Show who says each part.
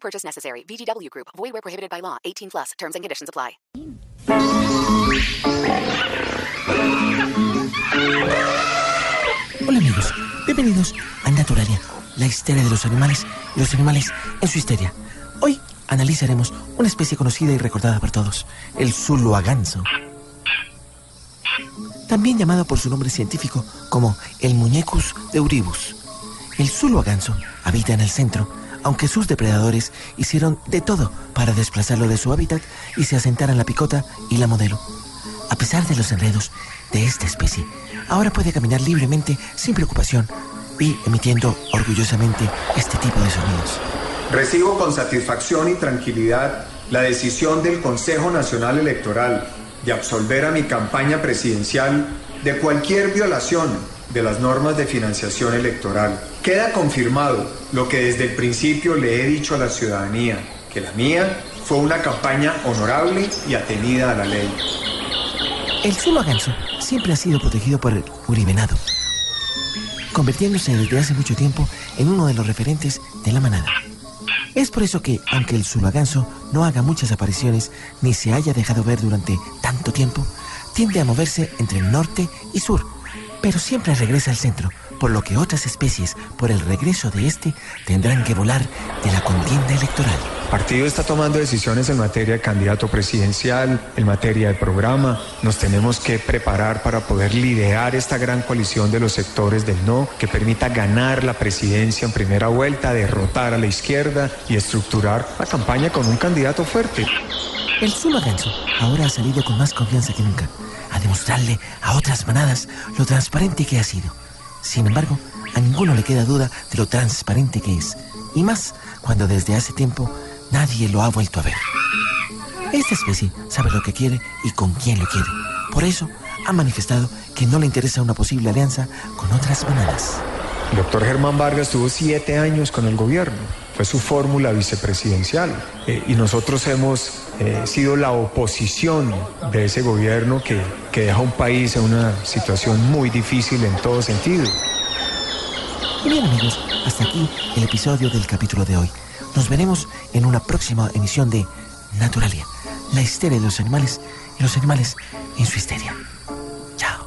Speaker 1: Purchase necessary. VGW Group. Void where prohibited by law. 18 plus. Terms and conditions apply.
Speaker 2: Hola amigos, bienvenidos a Naturalia, la histeria de los animales y los animales en su histeria. Hoy analizaremos una especie conocida y recordada por todos, el zuluaganso. También llamado por su nombre científico como el Muñecus deuribus. El zuluaganso habita en el centro, aunque sus depredadores hicieron de todo para desplazarlo de su hábitat y se asentara en la picota y la modelo. A pesar de los enredos de esta especie, ahora puede caminar libremente sin preocupación y emitiendo orgullosamente este tipo de sonidos.
Speaker 3: Recibo con satisfacción y tranquilidad la decisión del Consejo Nacional Electoral de absolver a mi campaña presidencial de cualquier violación de las normas de financiación electoral. Queda confirmado lo que desde el principio le he dicho a la ciudadanía, que la mía fue una campaña honorable y atenida a la ley.
Speaker 2: El zulo siempre ha sido protegido por el uribenado, convirtiéndose desde hace mucho tiempo en uno de los referentes de la manada. Es por eso que, aunque el zulaganso no haga muchas apariciones ni se haya dejado ver durante tanto tiempo, tiende a moverse entre el norte y sur, pero siempre regresa al centro, por lo que otras especies, por el regreso de este, tendrán que volar de la contienda electoral.
Speaker 3: El partido está tomando decisiones en materia de candidato presidencial, en materia de programa. Nos tenemos que preparar para poder liderar esta gran coalición de los sectores del no, que permita ganar la presidencia en primera vuelta, derrotar a la izquierda y estructurar la campaña con un candidato fuerte.
Speaker 2: El Ganso ahora ha salido con más confianza que nunca, demostrarle a otras manadas lo transparente que ha sido. Sin embargo, a ninguno le queda duda de lo transparente que es, y más cuando desde hace tiempo nadie lo ha vuelto a ver. Esta especie sabe lo que quiere y con quién lo quiere. Por eso ha manifestado que no le interesa una posible alianza con otras manadas.
Speaker 3: Doctor Germán Vargas tuvo siete años con el gobierno. Fue su fórmula vicepresidencial. Eh, y nosotros hemos eh, sido la oposición de ese gobierno que, que deja un país en una situación muy difícil en todo sentido.
Speaker 2: Y bien amigos, hasta aquí el episodio del capítulo de hoy. Nos veremos en una próxima emisión de Naturalia, la histeria de los animales y los animales en su histeria. Chao.